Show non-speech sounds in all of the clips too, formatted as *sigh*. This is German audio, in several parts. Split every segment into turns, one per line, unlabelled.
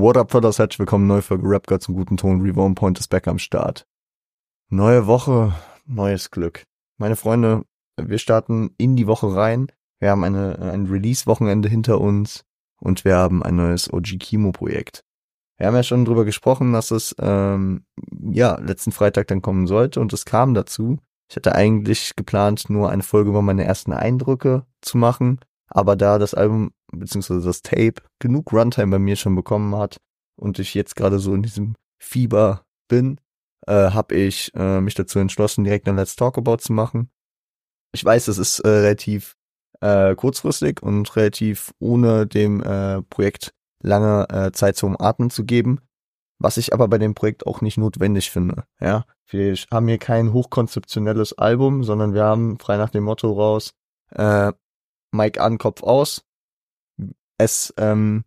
What up, Brothers? Herzlich willkommen, neue Folge Rap God zum guten Ton. Reborn Point ist back am Start. Neue Woche, neues Glück. Meine Freunde, wir starten in die Woche rein. Wir haben eine, ein Release-Wochenende hinter uns und wir haben ein neues OG Kimo-Projekt. Wir haben ja schon drüber gesprochen, dass es ähm, ja letzten Freitag dann kommen sollte und es kam dazu. Ich hatte eigentlich geplant, nur eine Folge über meine ersten Eindrücke zu machen, aber da das Album bzw. das Tape genug Runtime bei mir schon bekommen hat und ich jetzt gerade so in diesem Fieber bin, äh, habe ich äh, mich dazu entschlossen, direkt ein Let's Talk About zu machen. Ich weiß, es ist äh, relativ äh, kurzfristig und relativ ohne dem äh, Projekt lange äh, Zeit zum Atmen zu geben, was ich aber bei dem Projekt auch nicht notwendig finde. Ja, wir haben hier kein hochkonzeptionelles Album, sondern wir haben frei nach dem Motto raus äh, Mike an, Kopf aus. Es ähm,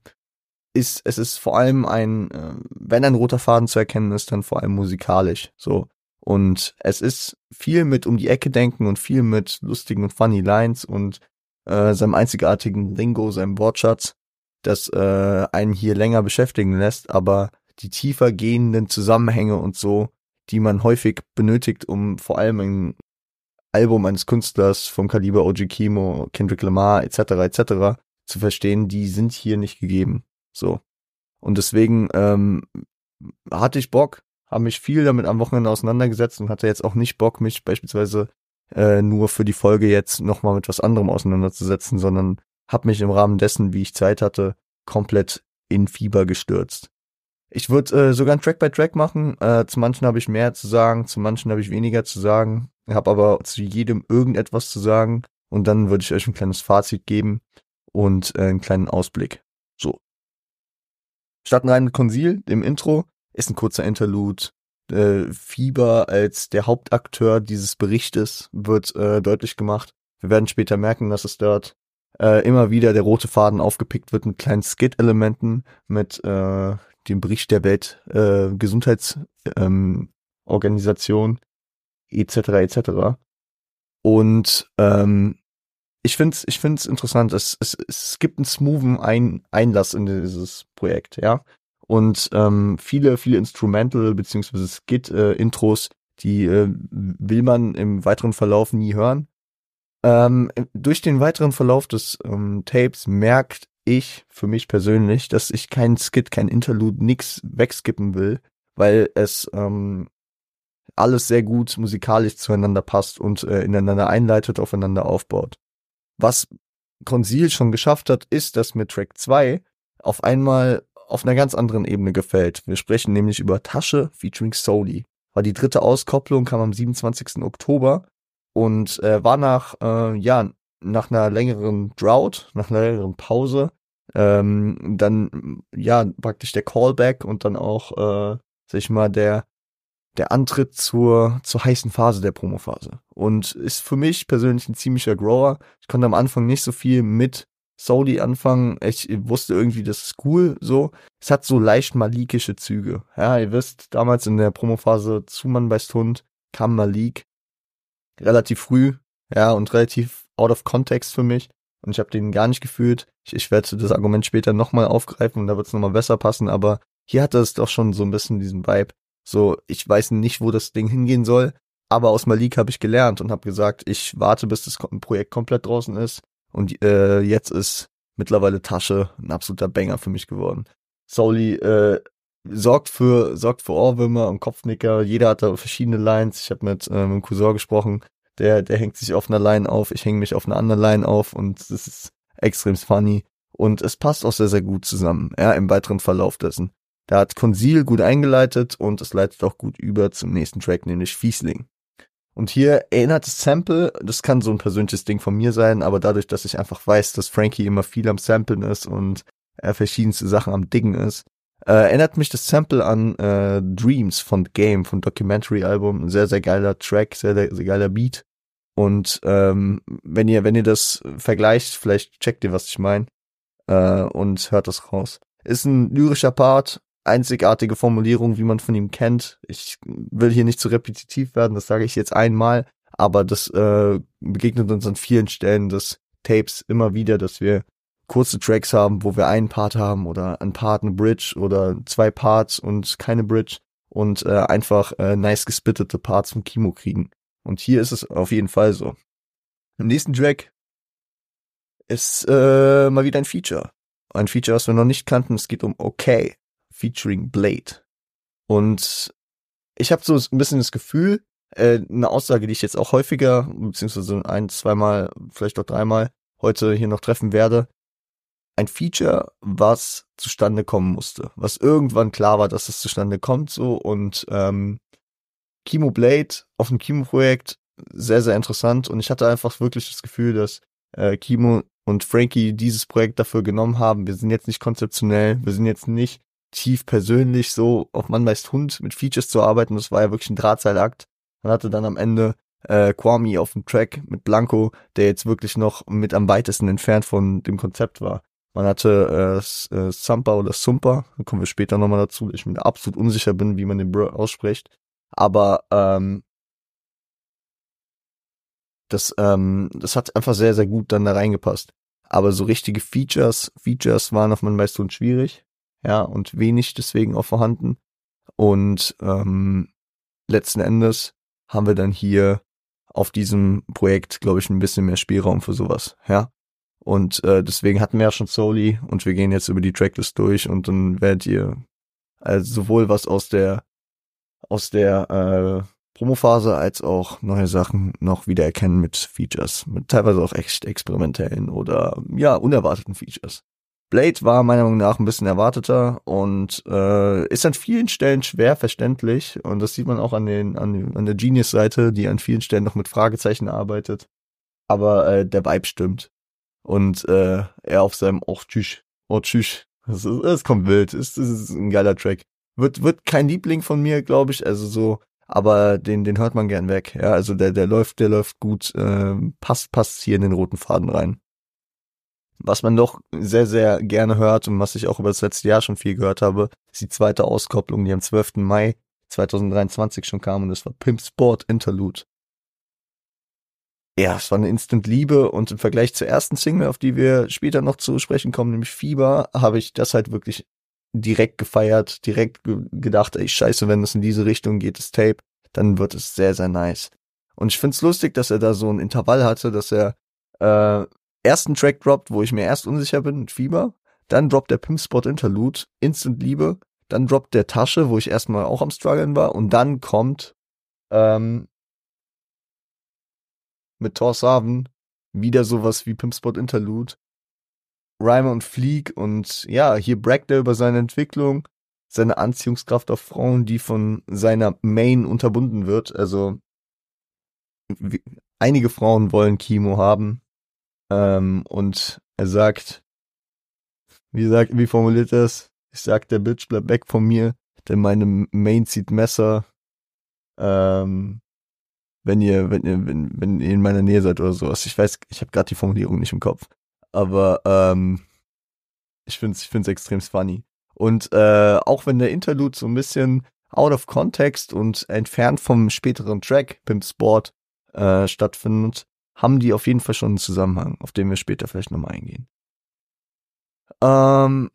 ist, es ist vor allem ein, äh, wenn ein roter Faden zu erkennen ist, dann vor allem musikalisch. So. Und es ist viel mit um die Ecke denken und viel mit lustigen und funny Lines und äh, seinem einzigartigen Lingo, seinem Wortschatz, das äh, einen hier länger beschäftigen lässt, aber die tiefer gehenden Zusammenhänge und so, die man häufig benötigt, um vor allem ein Album eines Künstlers vom Kaliber OG Kimo, Kendrick Lamar etc. etc. zu verstehen, die sind hier nicht gegeben. So. Und deswegen ähm, hatte ich Bock, habe mich viel damit am Wochenende auseinandergesetzt und hatte jetzt auch nicht Bock, mich beispielsweise äh, nur für die Folge jetzt nochmal mit was anderem auseinanderzusetzen, sondern habe mich im Rahmen dessen, wie ich Zeit hatte, komplett in Fieber gestürzt. Ich würde äh, sogar ein Track by Track machen. Äh, zu manchen habe ich mehr zu sagen, zu manchen habe ich weniger zu sagen. Habe aber zu jedem irgendetwas zu sagen. Und dann würde ich euch ein kleines Fazit geben und äh, einen kleinen Ausblick. So. Starten rein mit Conceal, dem Intro. Ist ein kurzer Interlude. Äh, Fieber als der Hauptakteur dieses Berichtes wird äh, deutlich gemacht. Wir werden später merken, dass es dort äh, immer wieder der rote Faden aufgepickt wird mit kleinen Skit-Elementen, mit äh, dem Bericht der Welt äh, Gesundheitsorganisation ähm, etc. etc. Und ähm, ich finde es ich find's interessant. Es, es, es gibt einen smoothen Ein Einlass in dieses Projekt, ja. Und ähm, viele, viele Instrumental beziehungsweise Skit-Intros, äh, die äh, will man im weiteren Verlauf nie hören. Ähm, durch den weiteren Verlauf des ähm, Tapes merkt ich für mich persönlich, dass ich keinen Skit, kein Interlude, nix wegskippen will, weil es ähm, alles sehr gut musikalisch zueinander passt und äh, ineinander einleitet, aufeinander aufbaut. Was Conceal schon geschafft hat, ist, dass mir Track 2 auf einmal auf einer ganz anderen Ebene gefällt. Wir sprechen nämlich über Tasche featuring Soli. War die dritte Auskopplung, kam am 27. Oktober und äh, war nach, äh, ja, nach einer längeren Drought, nach einer längeren Pause, ähm, dann, ja, praktisch der Callback und dann auch, äh, sag ich mal, der, der Antritt zur, zur heißen Phase der Promophase. Und ist für mich persönlich ein ziemlicher Grower. Ich konnte am Anfang nicht so viel mit Saudi anfangen. Ich wusste irgendwie, das ist cool, so. Es hat so leicht malikische Züge. Ja, ihr wisst, damals in der Promophase zu Mann bei Stund kam Malik relativ früh, ja, und relativ out of context für mich. Und ich habe den gar nicht gefühlt. Ich, ich werde das Argument später nochmal aufgreifen und da wird es nochmal besser passen, aber hier hatte es doch schon so ein bisschen diesen Vibe. So, ich weiß nicht, wo das Ding hingehen soll, aber aus Malik habe ich gelernt und habe gesagt, ich warte, bis das Projekt komplett draußen ist. Und äh, jetzt ist mittlerweile Tasche ein absoluter Banger für mich geworden. Soli äh, sorgt für sorgt für Ohrwürmer und Kopfnicker. Jeder hat da verschiedene Lines. Ich habe mit äh, meinem Cousin gesprochen. Der der hängt sich auf einer Line auf. Ich hänge mich auf einer anderen Line auf und das ist extrem funny und es passt auch sehr sehr gut zusammen. Ja, im weiteren Verlauf dessen. Da hat Conceal gut eingeleitet und es leitet auch gut über zum nächsten Track, nämlich Fiesling. Und hier erinnert das Sample, das kann so ein persönliches Ding von mir sein, aber dadurch, dass ich einfach weiß, dass Frankie immer viel am Samplen ist und er verschiedenste Sachen am Diggen ist, äh, erinnert mich das Sample an äh, Dreams von Game, von Documentary Album. Ein sehr, sehr geiler Track, sehr, sehr, geiler Beat. Und ähm, wenn ihr, wenn ihr das vergleicht, vielleicht checkt ihr, was ich meine, äh, und hört das raus. Ist ein lyrischer Part, einzigartige Formulierung, wie man von ihm kennt. Ich will hier nicht zu repetitiv werden, das sage ich jetzt einmal, aber das äh, begegnet uns an vielen Stellen des Tapes immer wieder, dass wir kurze Tracks haben, wo wir einen Part haben oder ein Part, eine Bridge oder zwei Parts und keine Bridge und äh, einfach äh, nice gespittete Parts vom Kimo kriegen. Und hier ist es auf jeden Fall so. Im nächsten Track ist äh, mal wieder ein Feature. Ein Feature, was wir noch nicht kannten. Es geht um Okay, featuring Blade. Und ich habe so ein bisschen das Gefühl, äh, eine Aussage, die ich jetzt auch häufiger, beziehungsweise ein, zweimal, vielleicht auch dreimal heute hier noch treffen werde. Ein Feature, was zustande kommen musste, was irgendwann klar war, dass es zustande kommt, so und ähm, Kimo Blade auf dem Kimo-Projekt sehr, sehr interessant und ich hatte einfach wirklich das Gefühl, dass äh, Kimo und Frankie dieses Projekt dafür genommen haben. Wir sind jetzt nicht konzeptionell, wir sind jetzt nicht tief persönlich so auf Mann meist Hund mit Features zu arbeiten. Das war ja wirklich ein Drahtseilakt. Man hatte dann am Ende äh, Kwame auf dem Track mit Blanco, der jetzt wirklich noch mit am weitesten entfernt von dem Konzept war. Man hatte äh, äh, Sampa oder Sumpa, da kommen wir später nochmal dazu, ich mir absolut unsicher bin, wie man den Bro ausspricht. Aber ähm, das, ähm, das hat einfach sehr, sehr gut dann da reingepasst. Aber so richtige Features, Features waren auf meinem meisten schwierig, ja, und wenig deswegen auch vorhanden. Und ähm, letzten Endes haben wir dann hier auf diesem Projekt, glaube ich, ein bisschen mehr Spielraum für sowas, ja. Und äh, deswegen hatten wir ja schon Soli und wir gehen jetzt über die Tracklist durch und dann werdet ihr also sowohl was aus der aus der äh, Promophase als auch neue Sachen noch wiedererkennen mit Features, mit teilweise auch echt experimentellen oder ja unerwarteten Features. Blade war meiner Meinung nach ein bisschen erwarteter und äh, ist an vielen Stellen schwer verständlich und das sieht man auch an den an, an der Genius-Seite, die an vielen Stellen noch mit Fragezeichen arbeitet. Aber äh, der Vibe stimmt und äh, er auf seinem Oh tschüss, oh tschüss, es, es kommt wild, es, es ist ein geiler Track. Wird wird kein Liebling von mir, glaube ich, also so, aber den den hört man gern weg. Ja, also der der läuft der läuft gut, äh, passt passt hier in den roten Faden rein. Was man doch sehr, sehr gerne hört und was ich auch über das letzte Jahr schon viel gehört habe, ist die zweite Auskopplung, die am 12. Mai 2023 schon kam und das war Pimp Sport Interlude. Ja, es war eine Instant-Liebe und im Vergleich zur ersten Single, auf die wir später noch zu sprechen kommen, nämlich Fieber, habe ich das halt wirklich direkt gefeiert, direkt ge gedacht, ey, scheiße, wenn es in diese Richtung geht, das Tape, dann wird es sehr, sehr nice. Und ich find's lustig, dass er da so ein Intervall hatte, dass er äh, ersten Track droppt, wo ich mir erst unsicher bin mit Fieber, dann droppt der Pimp Spot Interlude, Instant Liebe, dann droppt der Tasche, wo ich erstmal auch am struggeln war und dann kommt ähm, mit Thor Saven wieder sowas wie Pimp Spot Interlude, Rhyme und Fleek und ja, hier braggt er über seine Entwicklung, seine Anziehungskraft auf Frauen, die von seiner Main unterbunden wird, also einige Frauen wollen Kimo haben, ähm, und er sagt, wie sagt, wie formuliert er es? Ich sag der Bitch, bleib weg von mir, denn meine Main zieht Messer. Ähm, wenn ihr, wenn ihr, wenn, wenn ihr in meiner Nähe seid oder sowas. Ich weiß, ich habe gerade die Formulierung nicht im Kopf. Aber ähm, ich find's, ich find's extrem funny. Und äh, auch wenn der Interlude so ein bisschen out of context und entfernt vom späteren Track Pimp Sport äh, stattfindet, haben die auf jeden Fall schon einen Zusammenhang, auf den wir später vielleicht nochmal eingehen. Ähm,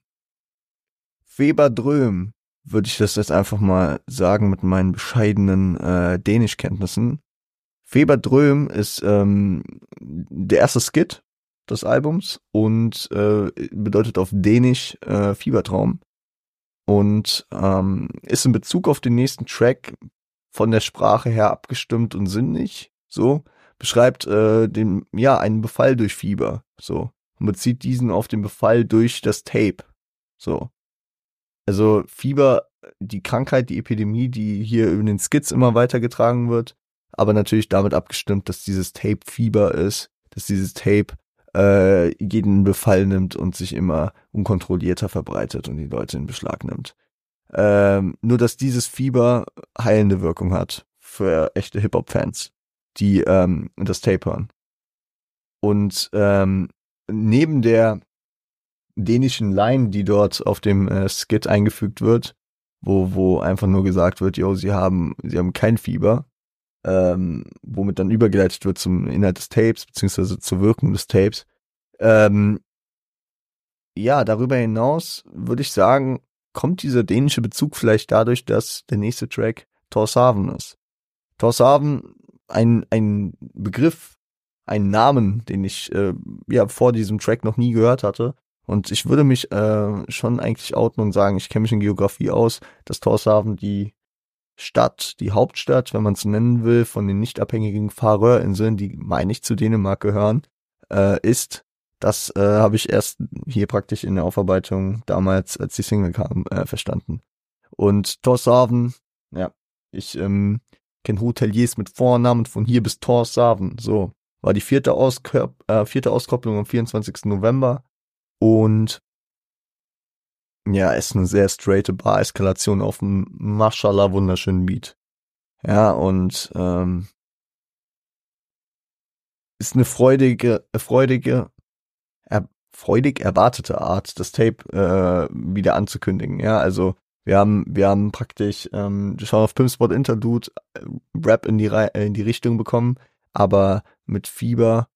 Weber Dröm, würde ich das jetzt einfach mal sagen mit meinen bescheidenen äh, Dänischkenntnissen. Weber Dröm ist ähm, der erste Skit des Albums und äh, bedeutet auf Dänisch äh, Fiebertraum und ähm, ist in Bezug auf den nächsten Track von der Sprache her abgestimmt und sinnig, so beschreibt äh, den, ja, einen Befall durch Fieber, so. Und bezieht diesen auf den Befall durch das Tape, so. Also Fieber, die Krankheit, die Epidemie, die hier über den Skits immer weitergetragen wird, aber natürlich damit abgestimmt, dass dieses Tape Fieber ist, dass dieses Tape äh, jeden Befall nimmt und sich immer unkontrollierter verbreitet und die Leute in Beschlag nimmt. Ähm, nur dass dieses Fieber heilende Wirkung hat für echte Hip-Hop-Fans die ähm, das Tape hören. Und ähm, neben der dänischen Line, die dort auf dem äh, Skit eingefügt wird, wo, wo einfach nur gesagt wird, yo, sie haben, sie haben kein Fieber, ähm, womit dann übergeleitet wird zum Inhalt des Tapes, beziehungsweise zur Wirkung des Tapes, ähm, ja, darüber hinaus würde ich sagen, kommt dieser dänische Bezug vielleicht dadurch, dass der nächste Track Torshaven ist. Torshaven, ein, ein Begriff, ein Namen, den ich äh, ja vor diesem Track noch nie gehört hatte. Und ich würde mich äh, schon eigentlich outen und sagen, ich kenne mich in Geografie aus, dass Torshaven die Stadt, die Hauptstadt, wenn man es nennen will, von den nicht abhängigen Färöerinseln, die meine ich zu Dänemark gehören, äh, ist. Das äh, habe ich erst hier praktisch in der Aufarbeitung damals, als die Single kam, äh, verstanden. Und Torshaven, ja, ich ähm, kenne Hoteliers mit Vornamen von hier bis Torshaven. So, war die vierte, Auskör äh, vierte Auskopplung am 24. November. Und ja, ist eine sehr straighte Bar-Eskalation auf einem Mashallah wunderschönen Beat. Ja, und ähm, ist eine freudige, freudige, er, freudig erwartete Art, das Tape äh, wieder anzukündigen. Ja, also wir haben, wir haben praktisch ähm, schauen auf Pimpspot Interlude äh, Rap in die, in die Richtung bekommen, aber mit Fieber,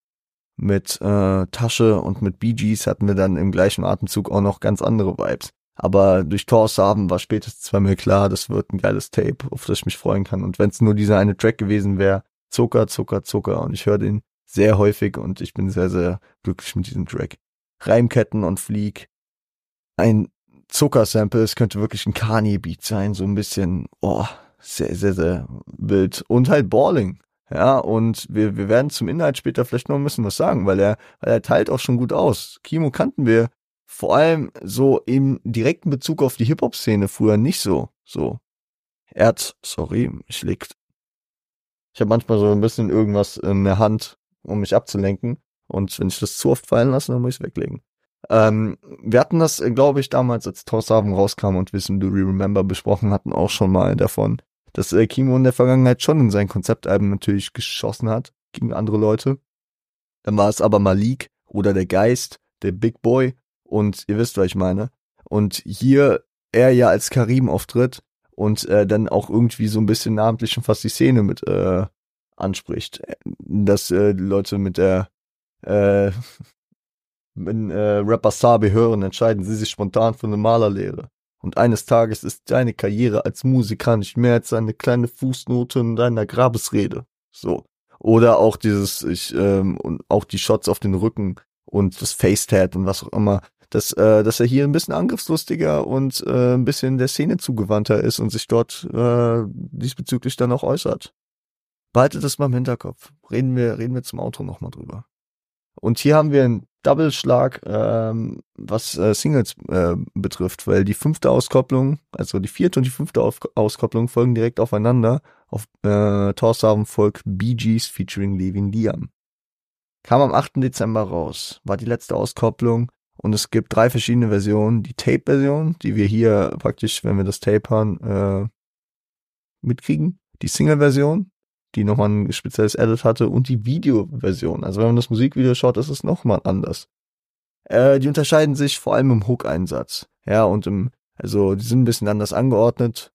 mit äh, Tasche und mit Bee Gees hatten wir dann im gleichen Atemzug auch noch ganz andere Vibes. Aber durch Torsaben war spätestens zwar mir klar, das wird ein geiles Tape, auf das ich mich freuen kann. Und wenn es nur dieser eine Track gewesen wäre, Zucker, Zucker, Zucker. Und ich höre den sehr häufig und ich bin sehr, sehr glücklich mit diesem Track. Reimketten und Flieg. Ein Zucker-Sample, es könnte wirklich ein Kanye-Beat sein, so ein bisschen, oh, sehr, sehr, sehr wild. Und halt Balling. Ja, und wir, wir werden zum Inhalt später vielleicht noch ein bisschen was sagen, weil er, weil er teilt auch schon gut aus. Kimo kannten wir vor allem so im direkten Bezug auf die Hip-Hop-Szene früher nicht so. So. Er hat, sorry, ich leg. Ich habe manchmal so ein bisschen irgendwas in der Hand, um mich abzulenken. Und wenn ich das zu oft fallen lasse, dann muss ich es weglegen. Ähm, wir hatten das, glaube ich, damals, als Torshaven rauskam und Wissen Do We Remember besprochen hatten, auch schon mal davon, dass äh, Kimo in der Vergangenheit schon in seinen Konzeptalben natürlich geschossen hat gegen andere Leute. Dann war es aber Malik oder der Geist, der Big Boy und ihr wisst, was ich meine. Und hier er ja als Karim auftritt und äh, dann auch irgendwie so ein bisschen namentlich schon fast die Szene mit äh, anspricht. Dass äh, die Leute mit der äh, *laughs* wenn äh, Rapper Sabi hören, entscheiden sie sich spontan für eine Malerlehre. Und eines Tages ist deine Karriere als Musiker nicht mehr als eine kleine Fußnote in deiner Grabesrede. So. Oder auch dieses, ich, ähm, und auch die Shots auf den Rücken und das Facetat und was auch immer dass, äh, dass er hier ein bisschen angriffslustiger und äh, ein bisschen der Szene zugewandter ist und sich dort äh, diesbezüglich dann auch äußert. Behaltet das mal im Hinterkopf. Reden wir, reden wir zum Auto nochmal drüber. Und hier haben wir einen Double-Schlag, ähm, was äh, Singles äh, betrifft, weil die fünfte Auskopplung, also die vierte und die fünfte Auf Auskopplung folgen direkt aufeinander auf äh, Torsaven Folk Bee Gees featuring Levin Liam. Kam am 8. Dezember raus, war die letzte Auskopplung und es gibt drei verschiedene Versionen. Die Tape-Version, die wir hier praktisch, wenn wir das Tape hören, äh, mitkriegen. Die Single-Version, die nochmal ein spezielles Edit hatte. Und die Video-Version. Also wenn man das Musikvideo schaut, ist es nochmal anders. Äh, die unterscheiden sich vor allem im Hook-Einsatz. Ja, und im, also die sind ein bisschen anders angeordnet.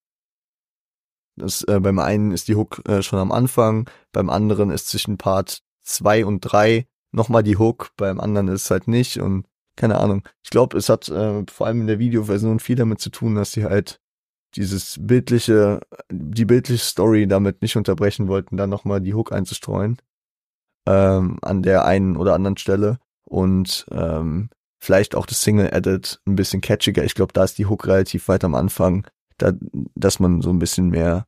Das, äh, beim einen ist die Hook äh, schon am Anfang, beim anderen ist zwischen Part 2 und 3 nochmal die Hook, beim anderen ist es halt nicht und keine Ahnung. Ich glaube, es hat äh, vor allem in der Videoversion viel damit zu tun, dass sie halt dieses bildliche, die bildliche Story damit nicht unterbrechen wollten, dann nochmal die Hook einzustreuen. Ähm, an der einen oder anderen Stelle. Und ähm, vielleicht auch das Single-Edit ein bisschen catchiger. Ich glaube, da ist die Hook relativ weit am Anfang, da, dass man so ein bisschen mehr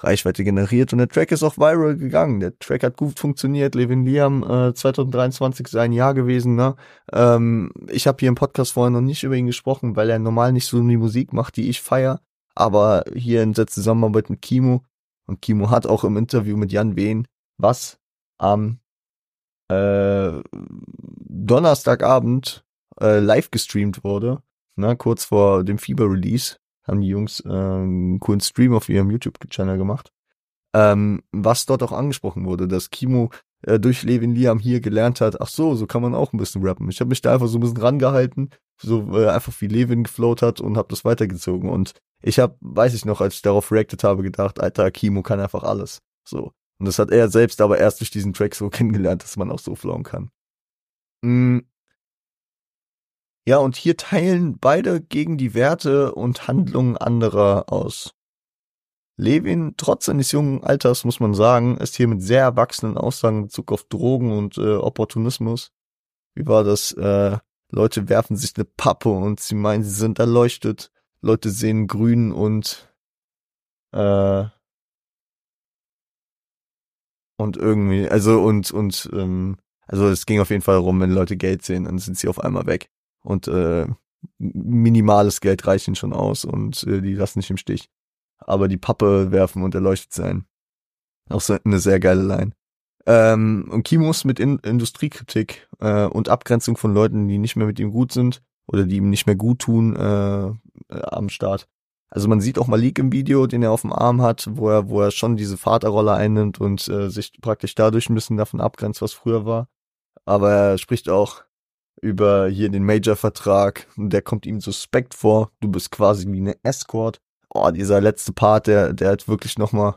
Reichweite generiert und der Track ist auch viral gegangen. Der Track hat gut funktioniert. Levin Liam äh, 2023 ist ein Jahr gewesen. Ne? Ähm, ich habe hier im Podcast vorher noch nicht über ihn gesprochen, weil er normal nicht so die Musik macht, die ich feier. Aber hier in der Zusammenarbeit mit Kimo und Kimo hat auch im Interview mit Jan Wehn, was am äh, Donnerstagabend äh, live gestreamt wurde, ne, kurz vor dem Fieber-Release, haben die Jungs äh, einen coolen Stream auf ihrem YouTube-Channel gemacht. Ähm, was dort auch angesprochen wurde, dass Kimo äh, durch Levin Liam hier gelernt hat, ach so, so kann man auch ein bisschen rappen. Ich habe mich da einfach so ein bisschen rangehalten, so äh, einfach wie Levin geflowt hat und habe das weitergezogen. Und ich habe, weiß ich noch, als ich darauf reacted habe, gedacht, Alter, Kimo kann einfach alles. So. Und das hat er selbst aber erst durch diesen Track so *laughs* kennengelernt, dass man auch so flowen kann. Mm. Ja, und hier teilen beide gegen die Werte und Handlungen anderer aus. Levin, trotz seines jungen Alters, muss man sagen, ist hier mit sehr erwachsenen Aussagen in Bezug auf Drogen und äh, Opportunismus. Wie war das? Äh, Leute werfen sich eine Pappe und sie meinen, sie sind erleuchtet. Leute sehen grün und äh, und irgendwie, also und und ähm, also es ging auf jeden Fall darum, wenn Leute Geld sehen, dann sind sie auf einmal weg und äh, minimales Geld reicht ihnen schon aus und äh, die lassen nicht im Stich aber die Pappe werfen und erleuchtet sein. Auch so eine sehr geile Line. Ähm, und Kimos mit In Industriekritik äh, und Abgrenzung von Leuten, die nicht mehr mit ihm gut sind oder die ihm nicht mehr gut tun, äh, äh, am Start. Also man sieht auch Malik im Video, den er auf dem Arm hat, wo er, wo er schon diese Vaterrolle einnimmt und äh, sich praktisch dadurch ein bisschen davon abgrenzt, was früher war. Aber er spricht auch über hier den Major-Vertrag und der kommt ihm suspekt vor. Du bist quasi wie eine Escort oh, dieser letzte Part, der, der hat wirklich nochmal,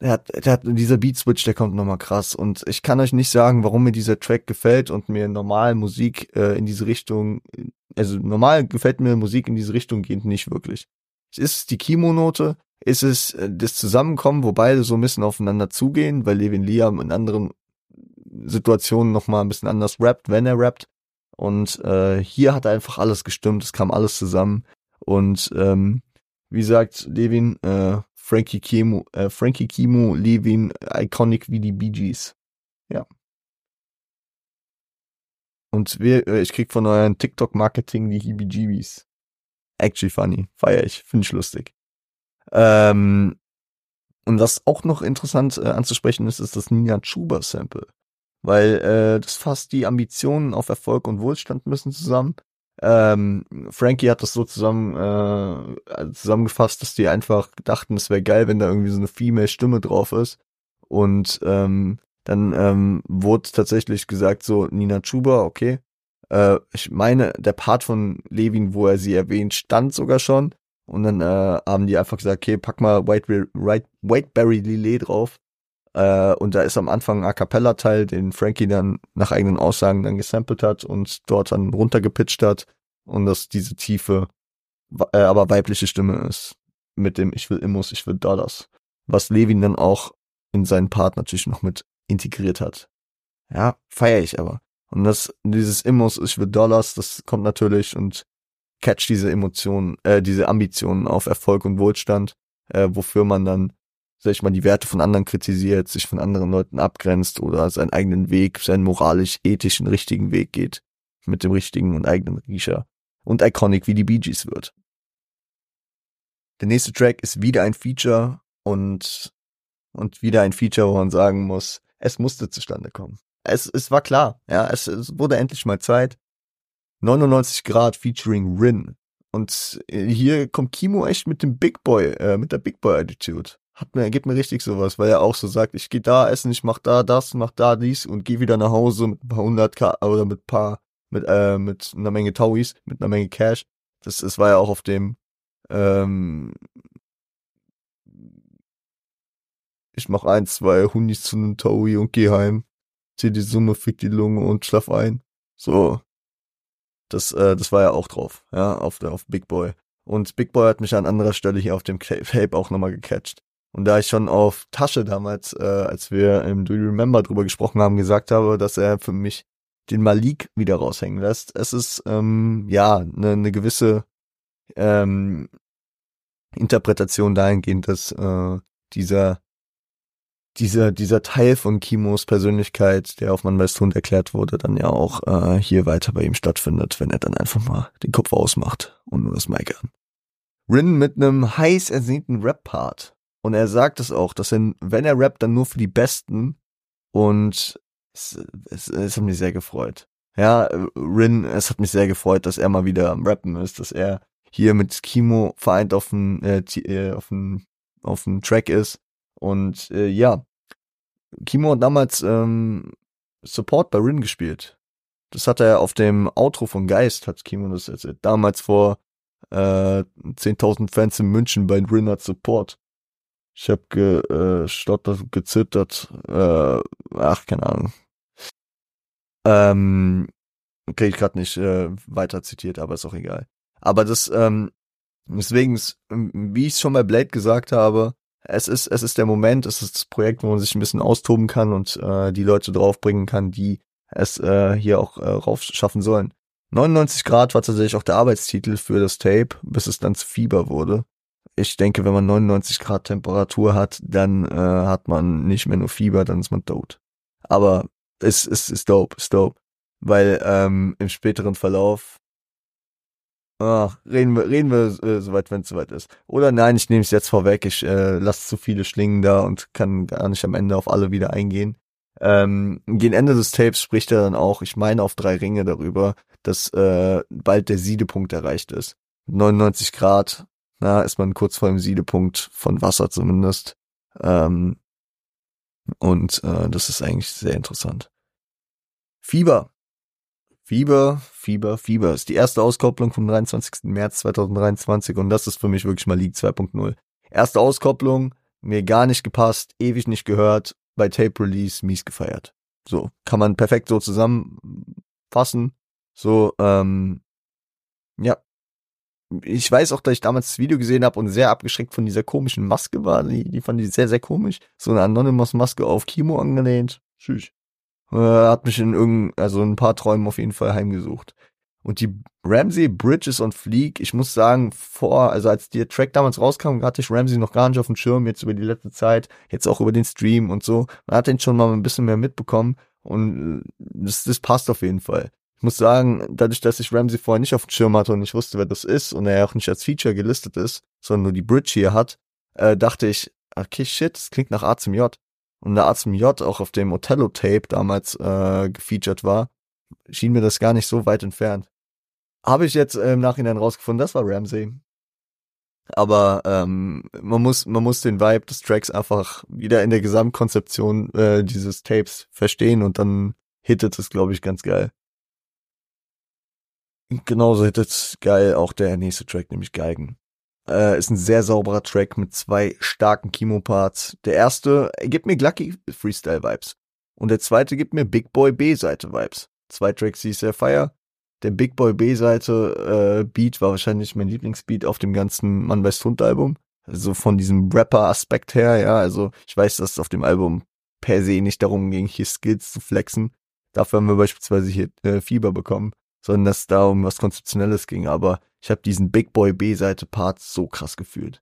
der hat, der hat, dieser Beat Switch, der kommt nochmal krass. Und ich kann euch nicht sagen, warum mir dieser Track gefällt und mir normal Musik äh, in diese Richtung, also normal gefällt mir Musik in diese Richtung geht nicht wirklich. Es ist die Kimonote, ist es äh, das Zusammenkommen, wo beide so ein bisschen aufeinander zugehen, weil Levin Liam in anderen Situationen nochmal ein bisschen anders rappt, wenn er rappt. Und äh, hier hat einfach alles gestimmt, es kam alles zusammen. Und ähm, wie sagt Levin, äh, Frankie Kimo, äh, Frankie Kimo, Levin, iconic wie die Bee Gees. Ja. Und wir, äh, ich krieg von euren TikTok-Marketing die Heebie-Jeebies. Actually funny. Feier ich. Finde ich lustig. Ähm, und was auch noch interessant äh, anzusprechen ist, ist das Nina Chuba Sample. Weil äh, das fasst die Ambitionen auf Erfolg und Wohlstand müssen zusammen. Ähm, Frankie hat das so zusammen äh, zusammengefasst, dass die einfach dachten, es wäre geil, wenn da irgendwie so eine Female Stimme drauf ist. Und ähm, dann ähm, wurde tatsächlich gesagt, so Nina Chuba, okay. Äh, ich meine, der Part von Levin, wo er sie erwähnt, stand sogar schon. Und dann äh, haben die einfach gesagt, okay, pack mal White, White, Whiteberry Lillet drauf. Äh, und da ist am Anfang ein A Cappella-Teil, den Frankie dann nach eigenen Aussagen dann gesampelt hat und dort dann runtergepitcht hat. Und dass diese tiefe, äh, aber weibliche Stimme ist. Mit dem Ich will Immos, ich will Dollars. Was Levin dann auch in seinen Part natürlich noch mit integriert hat. Ja, feiere ich aber. Und das, dieses Immos, ich will Dollars, das kommt natürlich und catcht diese Emotionen, äh, diese Ambitionen auf Erfolg und Wohlstand, äh, wofür man dann ich mal, die Werte von anderen kritisiert, sich von anderen Leuten abgrenzt oder seinen eigenen Weg, seinen moralisch-ethischen richtigen Weg geht, mit dem richtigen und eigenen Riecher und iconic wie die Bee Gees wird. Der nächste Track ist wieder ein Feature und, und wieder ein Feature, wo man sagen muss, es musste zustande kommen. Es, es war klar, ja, es, es wurde endlich mal Zeit. 99 Grad featuring Rin. Und hier kommt Kimo echt mit dem Big Boy, äh, mit der Big Boy Attitude hat mir, gibt mir richtig sowas, weil er auch so sagt, ich gehe da essen, ich mach da das, mach da dies und gehe wieder nach Hause mit ein paar hundert K oder mit paar, mit, äh, mit einer Menge Tauis, mit einer Menge Cash. Das, das war ja auch auf dem, ähm, ich mach ein, zwei Hunis zu einem Taui und geh heim, zieh die Summe, fick die Lunge und schlaf ein. So. Das, äh, das war ja auch drauf, ja, auf der, auf Big Boy. Und Big Boy hat mich an anderer Stelle hier auf dem Tape auch nochmal gecatcht. Und da ich schon auf Tasche damals, äh, als wir im Do You Remember drüber gesprochen haben, gesagt habe, dass er für mich den Malik wieder raushängen lässt. Es ist ähm, ja eine ne gewisse ähm, Interpretation dahingehend, dass äh, dieser dieser dieser Teil von Kimos Persönlichkeit, der auf Man weiß Hund erklärt wurde, dann ja auch äh, hier weiter bei ihm stattfindet, wenn er dann einfach mal den Kopf ausmacht und nur das Mic an. Rin mit einem heiß ersehnten Rap-Part und er sagt es auch, dass er, wenn er rappt, dann nur für die Besten. Und es, es, es hat mich sehr gefreut. Ja, Rin, es hat mich sehr gefreut, dass er mal wieder am Rappen ist, dass er hier mit Kimo vereint auf dem, äh, äh, auf dem, auf dem Track ist. Und äh, ja, Kimo hat damals ähm, Support bei Rin gespielt. Das hat er auf dem Outro von Geist, hat Kimo das erzählt. Damals vor äh, 10.000 Fans in München bei Rin hat Support. Ich habe gestottert, äh, gezittert. Äh, ach, keine Ahnung. Ähm, kriege ich gerade nicht äh, weiter zitiert, aber ist auch egal. Aber das, ähm, deswegen, wie ich schon bei Blade gesagt habe, es ist, es ist der Moment, es ist das Projekt, wo man sich ein bisschen austoben kann und äh, die Leute draufbringen kann, die es äh, hier auch äh, rauf schaffen sollen. 99 Grad war tatsächlich auch der Arbeitstitel für das Tape, bis es dann zu Fieber wurde. Ich denke, wenn man 99 Grad Temperatur hat, dann äh, hat man nicht mehr nur Fieber, dann ist man tot. Aber es, es ist dope, ist dope. Weil ähm, im späteren Verlauf Ach, reden wir, reden wir äh, soweit, wenn es soweit ist. Oder nein, ich nehme es jetzt vorweg. Ich äh, lasse zu viele Schlingen da und kann gar nicht am Ende auf alle wieder eingehen. Ähm, gegen Ende des Tapes spricht er dann auch, ich meine auf drei Ringe darüber, dass äh, bald der Siedepunkt erreicht ist. 99 Grad, na, ist man kurz vor dem Siedepunkt von Wasser zumindest. Ähm, und äh, das ist eigentlich sehr interessant. Fieber. Fieber, Fieber, Fieber ist die erste Auskopplung vom 23. März 2023 und das ist für mich wirklich mal League 2.0. Erste Auskopplung, mir gar nicht gepasst, ewig nicht gehört, bei Tape Release mies gefeiert. So, kann man perfekt so zusammenfassen. So, ähm, ja. Ich weiß auch, dass ich damals das Video gesehen habe und sehr abgeschreckt von dieser komischen Maske war. Die, die fand ich sehr, sehr komisch. So eine Anonymous-Maske auf Kimo angelehnt. Tschüss. Äh, hat mich in irgendein, also ein paar Träumen auf jeden Fall heimgesucht. Und die Ramsey Bridges und Fleek, ich muss sagen, vor, also als der Track damals rauskam, hatte ich Ramsey noch gar nicht auf dem Schirm, jetzt über die letzte Zeit, jetzt auch über den Stream und so. Man hat den schon mal ein bisschen mehr mitbekommen und äh, das, das passt auf jeden Fall. Ich muss sagen, dadurch, dass ich Ramsey vorher nicht auf dem Schirm hatte und ich wusste, wer das ist und er auch nicht als Feature gelistet ist, sondern nur die Bridge hier hat, äh, dachte ich, okay, shit, das klingt nach A zum J und der Arzt J auch auf dem Othello-Tape damals äh, gefeatured war, schien mir das gar nicht so weit entfernt. Habe ich jetzt äh, im Nachhinein rausgefunden, das war Ramsey. Aber ähm, man muss man muss den Vibe des Tracks einfach wieder in der Gesamtkonzeption äh, dieses Tapes verstehen und dann hittet es, glaube ich, ganz geil. Genauso hittet geil auch der nächste Track, nämlich Geigen. Äh, ist ein sehr sauberer Track mit zwei starken Kimo-Parts. Der erste gibt mir Glucky Freestyle-Vibes. Und der zweite gibt mir Big Boy B-Seite-Vibes. Zwei Tracks, die ich sehr feier. Der Big Boy B-Seite äh, Beat war wahrscheinlich mein Lieblingsbeat auf dem ganzen Mann weiß Hund Album. Also von diesem Rapper-Aspekt her, ja. Also ich weiß, dass es auf dem Album per se nicht darum ging, hier Skills zu flexen. Dafür haben wir beispielsweise hier äh, Fieber bekommen sondern dass es da um was Konzeptionelles ging. Aber ich habe diesen Big Boy B-Seite-Part so krass gefühlt.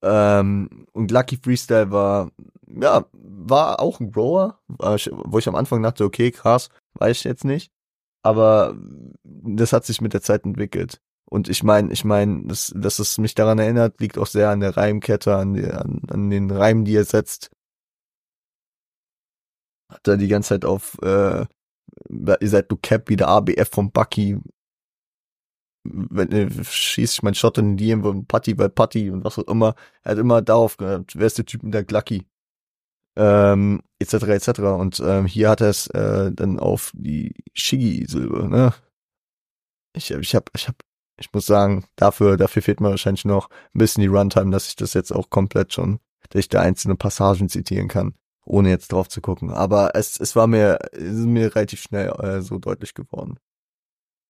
Ähm, und Lucky Freestyle war, ja, war auch ein Grower, wo ich am Anfang dachte, okay, krass, weiß ich jetzt nicht. Aber das hat sich mit der Zeit entwickelt. Und ich meine, ich meine, dass, dass es mich daran erinnert, liegt auch sehr an der Reimkette, an, die, an, an den Reimen, die er setzt. Hat er die ganze Zeit auf äh, ihr seid du Cap wie der ABF vom Bucky. Wenn, äh, schieß ich mein Shot in die und Putty bei Putty und was auch immer. Er hat immer darauf gehört, wer ist der Typ mit der Glucky? Ähm, etc. etc. Und ähm, hier hat er es äh, dann auf die Shiggy-Silbe, ne? Ich, ich hab, ich hab, ich muss sagen, dafür, dafür fehlt mir wahrscheinlich noch ein bisschen die Runtime, dass ich das jetzt auch komplett schon, dass ich da einzelne Passagen zitieren kann ohne jetzt drauf zu gucken. Aber es, es war mir, es ist mir relativ schnell äh, so deutlich geworden.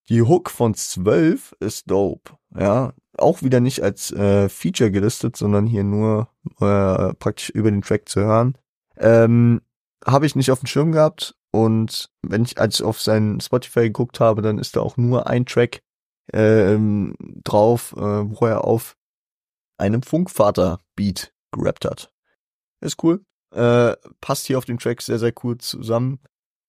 Die Hook von 12 ist dope, ja. Auch wieder nicht als äh, Feature gelistet, sondern hier nur äh, praktisch über den Track zu hören. Ähm, habe ich nicht auf dem Schirm gehabt und wenn ich als ich auf sein Spotify geguckt habe, dann ist da auch nur ein Track ähm, drauf, äh, wo er auf einem Funkvater-Beat gerappt hat. Ist cool. Äh, passt hier auf dem Track sehr, sehr cool zusammen.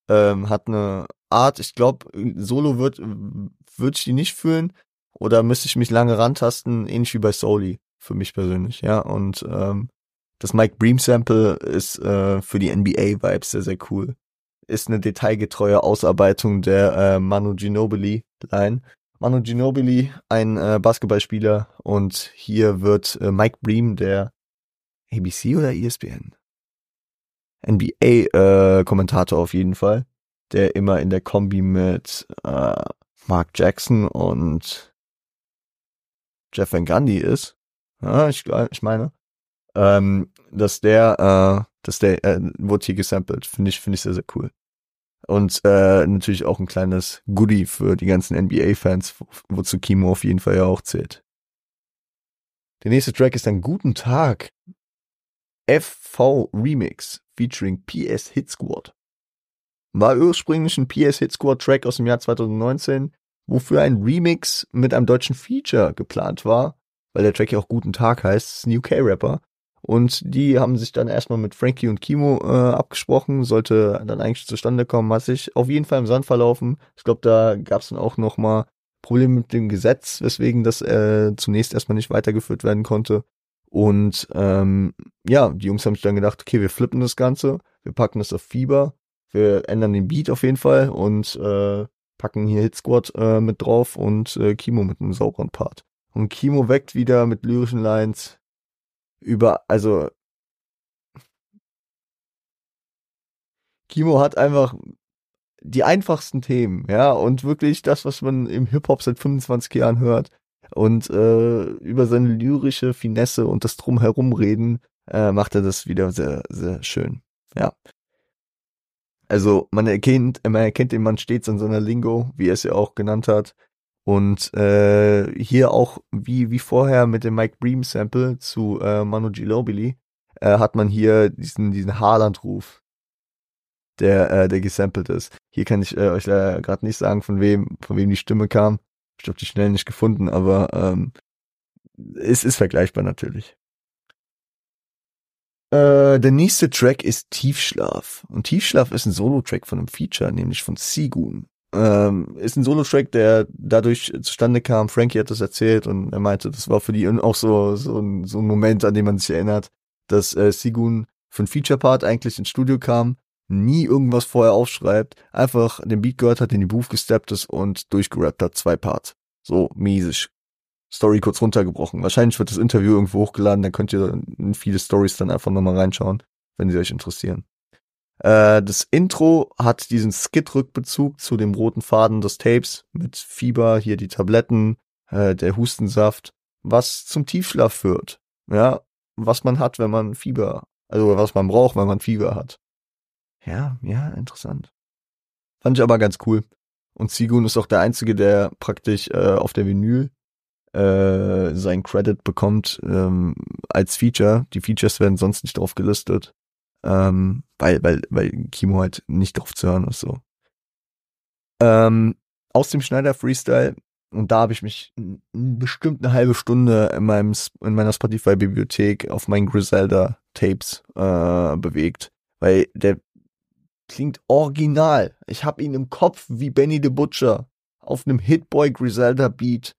Ähm, hat eine Art, ich glaube, Solo wird, würde ich die nicht fühlen. Oder müsste ich mich lange rantasten, ähnlich wie bei Soli, für mich persönlich, ja. Und ähm, das Mike Bream Sample ist äh, für die NBA-Vibes sehr, sehr cool. Ist eine detailgetreue Ausarbeitung der äh, Manu Ginobili Line. Manu Ginobili, ein äh, Basketballspieler und hier wird äh, Mike Bream, der ABC oder ESPN? NBA-Kommentator äh, auf jeden Fall, der immer in der Kombi mit äh, Mark Jackson und Jeff Van Gundy ist. Ja, ich, ich meine, ähm, dass der, äh, dass der äh, wurde hier gesampelt, finde ich, finde ich sehr, sehr cool. Und äh, natürlich auch ein kleines Goodie für die ganzen NBA-Fans, wozu Kimo auf jeden Fall ja auch zählt. Der nächste Track ist dann Guten Tag. FV Remix featuring PS Hit Squad. War ursprünglich ein PS Hit Squad Track aus dem Jahr 2019, wofür ein Remix mit einem deutschen Feature geplant war, weil der Track ja auch Guten Tag heißt, ist ein UK-Rapper. Und die haben sich dann erstmal mit Frankie und Kimo äh, abgesprochen, sollte dann eigentlich zustande kommen, hat sich auf jeden Fall im Sand verlaufen. Ich glaube, da gab es dann auch noch mal Probleme mit dem Gesetz, weswegen das äh, zunächst erstmal nicht weitergeführt werden konnte. Und ähm, ja, die Jungs haben sich dann gedacht, okay, wir flippen das Ganze, wir packen das auf Fieber, wir ändern den Beat auf jeden Fall und äh, packen hier Hit Squad äh, mit drauf und äh, Kimo mit einem sauberen Part. Und Kimo weckt wieder mit lyrischen Lines über, also Kimo hat einfach die einfachsten Themen, ja, und wirklich das, was man im Hip-Hop seit 25 Jahren hört. Und äh, über seine lyrische Finesse und das Drumherumreden äh, macht er das wieder sehr, sehr schön. Ja. Also man erkennt, man erkennt den Mann stets an seiner Lingo, wie er es ja auch genannt hat. Und äh, hier auch, wie, wie vorher mit dem Mike Bream Sample zu äh, Manu Ginobili, äh, hat man hier diesen, diesen Haaland-Ruf, der, äh, der gesampelt ist. Hier kann ich äh, euch leider gerade nicht sagen, von wem, von wem die Stimme kam. Ich habe die schnell nicht gefunden, aber ähm, es ist vergleichbar natürlich. Äh, der nächste Track ist Tiefschlaf. Und Tiefschlaf ist ein Solo-Track von einem Feature, nämlich von Sigun. Ähm, ist ein Solo-Track, der dadurch zustande kam. Frankie hat das erzählt und er meinte, das war für die auch so, so, ein, so ein Moment, an den man sich erinnert, dass äh, Sigun für ein Feature-Part eigentlich ins Studio kam, nie irgendwas vorher aufschreibt, einfach den Beat gehört hat, in die Booth gesteppt ist und durchgerappt hat, zwei Parts. So mäßig. Story kurz runtergebrochen. Wahrscheinlich wird das Interview irgendwo hochgeladen, dann könnt ihr in viele Stories dann einfach nochmal reinschauen, wenn sie euch interessieren. Äh, das Intro hat diesen Skit-Rückbezug zu dem roten Faden des Tapes mit Fieber, hier die Tabletten, äh, der Hustensaft, was zum Tiefschlaf führt. Ja, was man hat, wenn man Fieber, also was man braucht, wenn man Fieber hat. Ja, ja, interessant. Fand ich aber ganz cool. Und Sigun ist auch der Einzige, der praktisch äh, auf der Vinyl äh, sein Credit bekommt ähm, als Feature. Die Features werden sonst nicht drauf gelistet ähm, weil, weil, weil Kimo halt nicht drauf zu hören ist so. Ähm, aus dem Schneider Freestyle und da habe ich mich bestimmt eine halbe Stunde in meinem in meiner Spotify Bibliothek auf meinen Griselda Tapes äh, bewegt, weil der klingt original. Ich habe ihn im Kopf wie Benny the Butcher auf einem Hitboy Griselda Beat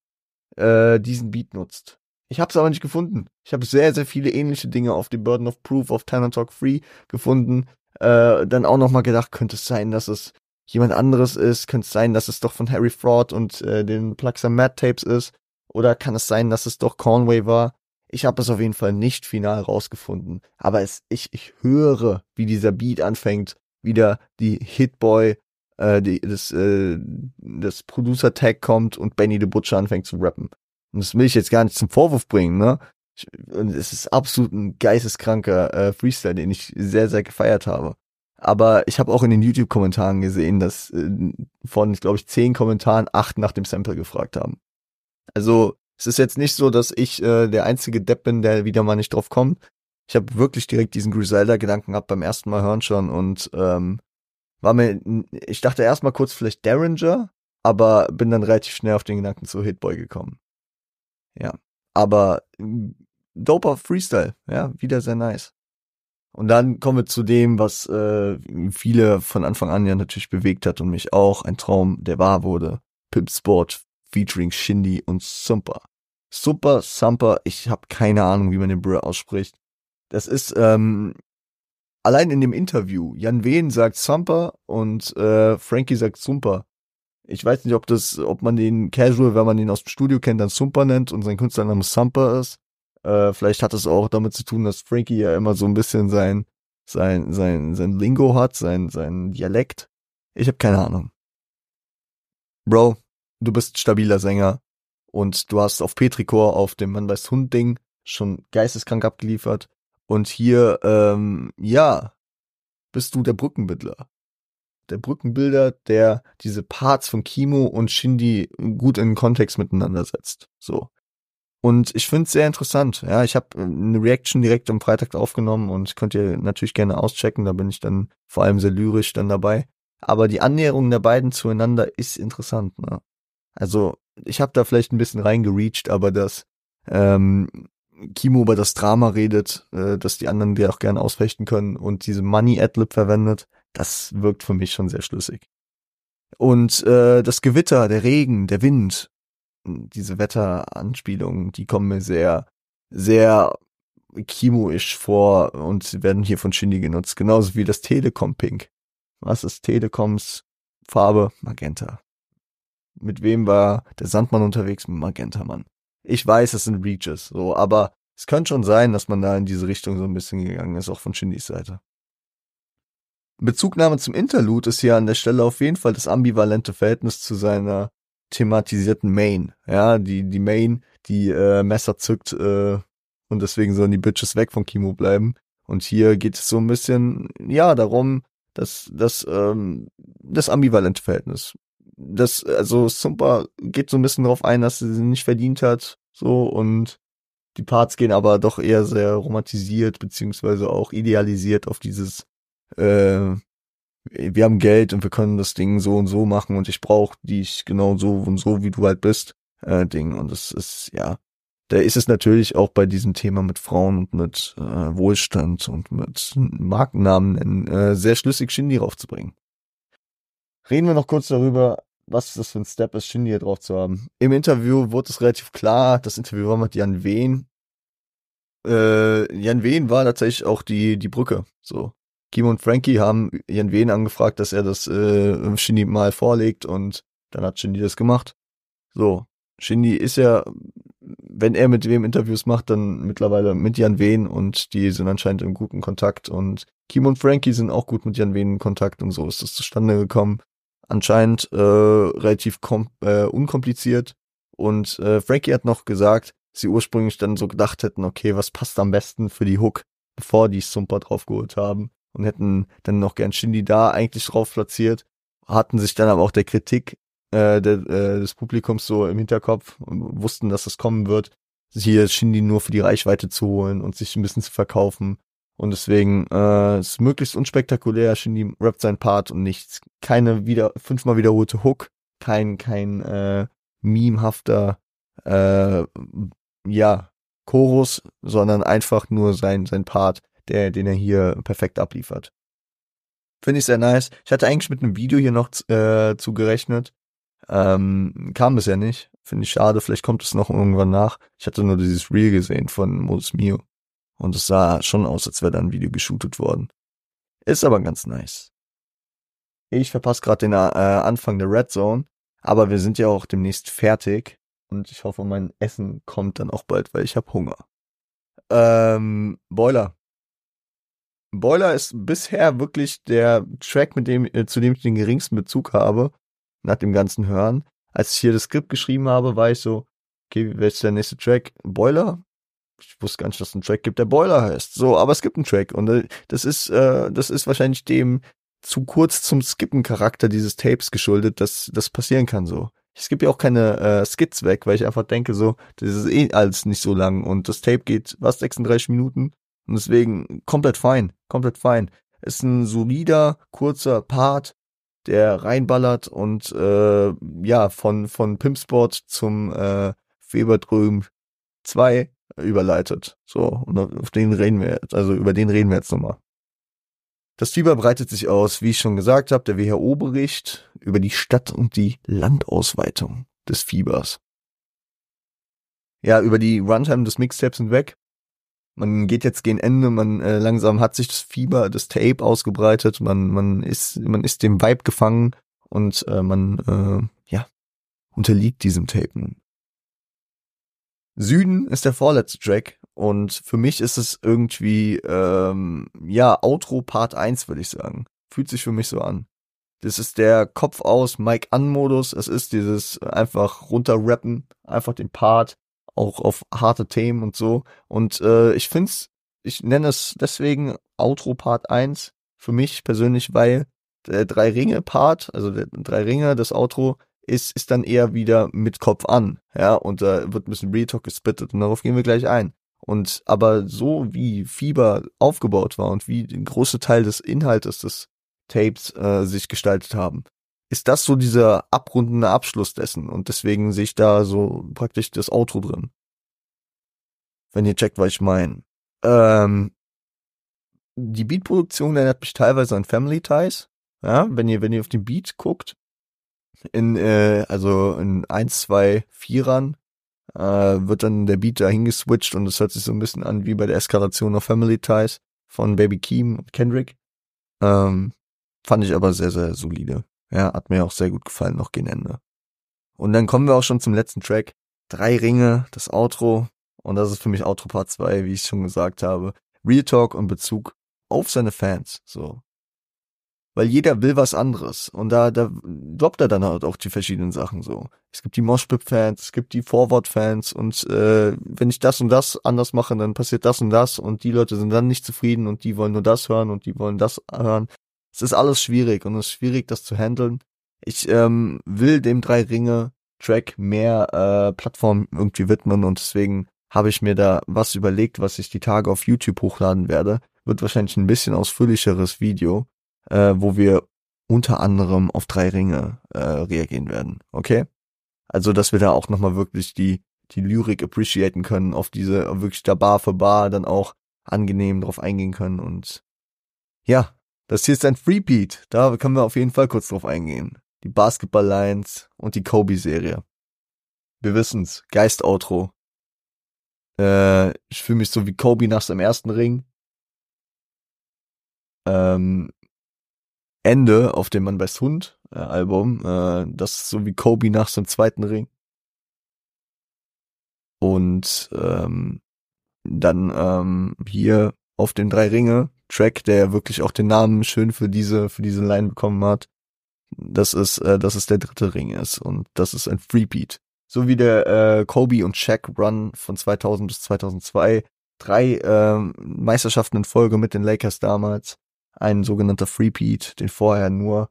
äh, diesen Beat nutzt. Ich habe es aber nicht gefunden. Ich habe sehr, sehr viele ähnliche Dinge auf The Burden of Proof auf Tanner Talk Free gefunden. Äh, dann auch nochmal gedacht, könnte es sein, dass es jemand anderes ist? Könnte es sein, dass es doch von Harry Fraud und äh, den Pluxer Mad Tapes ist? Oder kann es sein, dass es doch Conway war? Ich habe es auf jeden Fall nicht final rausgefunden. Aber es, ich, ich höre, wie dieser Beat anfängt, wieder die Hitboy, äh, die, das, äh, das Producer-Tag kommt und Benny the Butcher anfängt zu rappen. Und das will ich jetzt gar nicht zum Vorwurf bringen, ne? Es ist absolut ein geisteskranker äh, Freestyle, den ich sehr, sehr gefeiert habe. Aber ich habe auch in den YouTube-Kommentaren gesehen, dass äh, von, glaube ich, zehn Kommentaren acht nach dem Sample gefragt haben. Also es ist jetzt nicht so, dass ich äh, der einzige Depp bin, der wieder mal nicht drauf kommt. Ich habe wirklich direkt diesen Griselda-Gedanken gehabt beim ersten Mal hören schon und ähm, war mir, ich dachte erstmal kurz vielleicht Derringer, aber bin dann relativ schnell auf den Gedanken zu Hitboy gekommen. Ja. Aber doper Freestyle, ja, wieder sehr nice. Und dann kommen wir zu dem, was äh, viele von Anfang an ja natürlich bewegt hat und mich auch, ein Traum, der wahr wurde. Pimp Sport featuring Shindy und Sumper. Super Sumper, ich habe keine Ahnung, wie man den Bro ausspricht. Das ist ähm, allein in dem Interview. Jan Wehn sagt Sumper und äh, Frankie sagt Sumper. Ich weiß nicht, ob das, ob man den Casual, wenn man ihn aus dem Studio kennt, dann Sumper nennt und sein Künstlername Sumper ist. Äh, vielleicht hat es auch damit zu tun, dass Frankie ja immer so ein bisschen sein, sein, sein, sein Lingo hat, sein, sein Dialekt. Ich habe keine Ahnung. Bro, du bist stabiler Sänger und du hast auf Petricor auf dem Mann weiß Hund Ding schon geisteskrank abgeliefert und hier, ähm, ja, bist du der Brückenmittler der Brückenbilder, der diese Parts von Kimo und Shindy gut in den Kontext miteinander setzt. So. Und ich finde es sehr interessant. Ja, ich habe äh, eine Reaction direkt am Freitag aufgenommen und könnt ihr natürlich gerne auschecken. Da bin ich dann vor allem sehr lyrisch dann dabei. Aber die Annäherung der beiden zueinander ist interessant. Ne? Also ich habe da vielleicht ein bisschen reingereached, aber dass ähm, Kimo über das Drama redet, äh, dass die anderen die auch gerne ausfechten können und diese Money Adlib verwendet, das wirkt für mich schon sehr schlüssig. Und äh, das Gewitter, der Regen, der Wind, diese Wetteranspielungen, die kommen mir sehr, sehr Kimo-isch vor und werden hier von Shindy genutzt. Genauso wie das Telekom Pink. Was ist Telekoms Farbe? Magenta. Mit wem war der Sandmann unterwegs? Magenta Mann. Ich weiß, es sind Reaches, so, aber es könnte schon sein, dass man da in diese Richtung so ein bisschen gegangen ist, auch von Shindys Seite. Bezugnahme zum Interlude ist hier an der Stelle auf jeden Fall das ambivalente Verhältnis zu seiner thematisierten Main. Ja, die, die Main, die äh, Messer zückt äh, und deswegen sollen die Bitches weg von Kimo bleiben. Und hier geht es so ein bisschen, ja, darum, dass das, ähm, das ambivalente Verhältnis. Das, also Sumpa geht so ein bisschen darauf ein, dass sie sie nicht verdient hat, so, und die Parts gehen aber doch eher sehr romantisiert, beziehungsweise auch idealisiert auf dieses, äh, wir haben Geld und wir können das Ding so und so machen und ich brauche dich genau so und so, wie du halt bist, äh, Ding. Und das ist, ja, da ist es natürlich auch bei diesem Thema mit Frauen und mit äh, Wohlstand und mit Markennamen äh, sehr schlüssig Shindy raufzubringen. Reden wir noch kurz darüber, was das für ein Step ist, Shindy hier drauf zu haben. Im Interview wurde es relativ klar, das Interview war mit Jan Wehn. Äh, Jan Wehn war tatsächlich auch die, die Brücke, so. Kim und Frankie haben Jan Wehn angefragt, dass er das äh, Shindy mal vorlegt und dann hat Shindy das gemacht. So, Shindy ist ja, wenn er mit wem Interviews macht, dann mittlerweile mit Jan Wehn und die sind anscheinend im guten Kontakt und Kim und Frankie sind auch gut mit Jan Wehn in Kontakt und so ist das zustande gekommen. Anscheinend äh, relativ äh, unkompliziert. Und äh, Frankie hat noch gesagt, sie ursprünglich dann so gedacht hätten, okay, was passt am besten für die Hook, bevor die Sumper draufgeholt haben. Und hätten dann noch gern Shindy da eigentlich drauf platziert, hatten sich dann aber auch der Kritik äh, der, äh, des Publikums so im Hinterkopf und wussten, dass das kommen wird, hier Shindy nur für die Reichweite zu holen und sich ein bisschen zu verkaufen. Und deswegen äh, ist möglichst unspektakulär, Shindy rappt sein Part und nichts. Keine wieder fünfmal wiederholte Hook, kein, kein äh, memehafter äh, ja, Chorus, sondern einfach nur sein, sein Part, der, den er hier perfekt abliefert. Finde ich sehr nice. Ich hatte eigentlich mit einem Video hier noch äh, zugerechnet. Ähm, kam bisher nicht. Finde ich schade. Vielleicht kommt es noch irgendwann nach. Ich hatte nur dieses Reel gesehen von Modus Mio. Und es sah schon aus, als wäre da ein Video geshootet worden. Ist aber ganz nice. Ich verpasse gerade den äh, Anfang der Red Zone. Aber wir sind ja auch demnächst fertig. Und ich hoffe, mein Essen kommt dann auch bald, weil ich habe Hunger. Ähm, Boiler. Boiler ist bisher wirklich der Track, mit dem, äh, zu dem ich den geringsten Bezug habe, nach dem ganzen Hören. Als ich hier das Skript geschrieben habe, war ich so, okay, wer ist der nächste Track? Boiler? Ich wusste gar nicht, dass es einen Track gibt, der Boiler heißt. So, aber es gibt einen Track und äh, das ist, äh, das ist wahrscheinlich dem zu kurz zum Skippen-Charakter dieses Tapes geschuldet, dass das passieren kann so. Ich skippe ja auch keine äh, Skits weg, weil ich einfach denke so, das ist eh alles nicht so lang und das Tape geht, was, 36 Minuten? Und deswegen komplett fein, komplett fein. Ist ein solider, kurzer Part, der reinballert und äh, ja, von, von Pimpsport zum äh, Feberdrüm 2 überleitet. So, und auf den reden wir jetzt, also über den reden wir jetzt nochmal. Das Fieber breitet sich aus, wie ich schon gesagt habe, der WHO-Bericht über die Stadt- und die Landausweitung des Fiebers. Ja, über die Runtime des Mixtapes hinweg man geht jetzt gegen Ende, man äh, langsam hat sich das Fieber, das Tape ausgebreitet, man man ist man ist dem Vibe gefangen und äh, man äh, ja unterliegt diesem Tape nun. Süden ist der vorletzte Track und für mich ist es irgendwie ähm, ja Outro Part 1 würde ich sagen. Fühlt sich für mich so an. Das ist der Kopf aus Mike an Modus, es ist dieses einfach runterrappen, einfach den Part auch auf harte Themen und so. Und äh, ich finde es, ich nenne es deswegen Outro Part 1 für mich persönlich, weil Der drei Ringe Part, also der drei Ringe, das Outro ist ist dann eher wieder mit Kopf an, ja, und da wird ein bisschen Real Talk gesplittet und darauf gehen wir gleich ein. Und aber so wie Fieber aufgebaut war und wie ein großer Teil des Inhaltes des Tapes äh, sich gestaltet haben, ist das so dieser abrundende Abschluss dessen und deswegen sehe ich da so praktisch das Outro drin. Wenn ihr checkt, was ich meine. Ähm, die Beatproduktion erinnert mich teilweise an Family Ties. Ja, wenn ihr, wenn ihr auf den Beat guckt, in, äh, also in eins, zwei, Vierern, äh, wird dann der Beat dahin geswitcht und es hört sich so ein bisschen an wie bei der Eskalation auf Family Ties von Baby Keem und Kendrick. Ähm, fand ich aber sehr, sehr solide. Ja, hat mir auch sehr gut gefallen, noch gegen Ende. Und dann kommen wir auch schon zum letzten Track. Drei Ringe, das Outro. Und das ist für mich Outro Part 2, wie ich schon gesagt habe. Real Talk und Bezug auf seine Fans, so. Weil jeder will was anderes. Und da, da droppt er dann halt auch die verschiedenen Sachen so. Es gibt die Moshpit-Fans, es gibt die Forward-Fans und äh, wenn ich das und das anders mache, dann passiert das und das und die Leute sind dann nicht zufrieden und die wollen nur das hören und die wollen das hören. Es ist alles schwierig und es ist schwierig, das zu handeln. Ich ähm, will dem drei Ringe Track mehr äh, Plattform irgendwie widmen und deswegen habe ich mir da was überlegt, was ich die Tage auf YouTube hochladen werde. Wird wahrscheinlich ein bisschen ausführlicheres Video, äh, wo wir unter anderem auf drei Ringe äh, reagieren werden. Okay? Also, dass wir da auch nochmal wirklich die, die Lyrik appreciaten können, auf diese wirklich da Bar für Bar dann auch angenehm drauf eingehen können und ja, das hier ist ein Freebeat. Da können wir auf jeden Fall kurz drauf eingehen. Die Basketball Lines und die Kobe-Serie. Wir wissen's. Geist-Outro. Äh, ich fühle mich so wie Kobe nach seinem ersten Ring. Ähm, Ende auf dem Man Best Hund äh, Album. Äh, das ist so wie Kobe nach seinem zweiten Ring. Und ähm, dann ähm, hier auf den drei Ringe Track, der wirklich auch den Namen schön für diese für diese Line bekommen hat. Das ist äh, das ist der dritte Ring ist und das ist ein Freebeat so wie der äh, Kobe und Shaq Run von 2000 bis 2002. Drei äh, Meisterschaften in Folge mit den Lakers damals. Ein sogenannter Freepeat, den vorher nur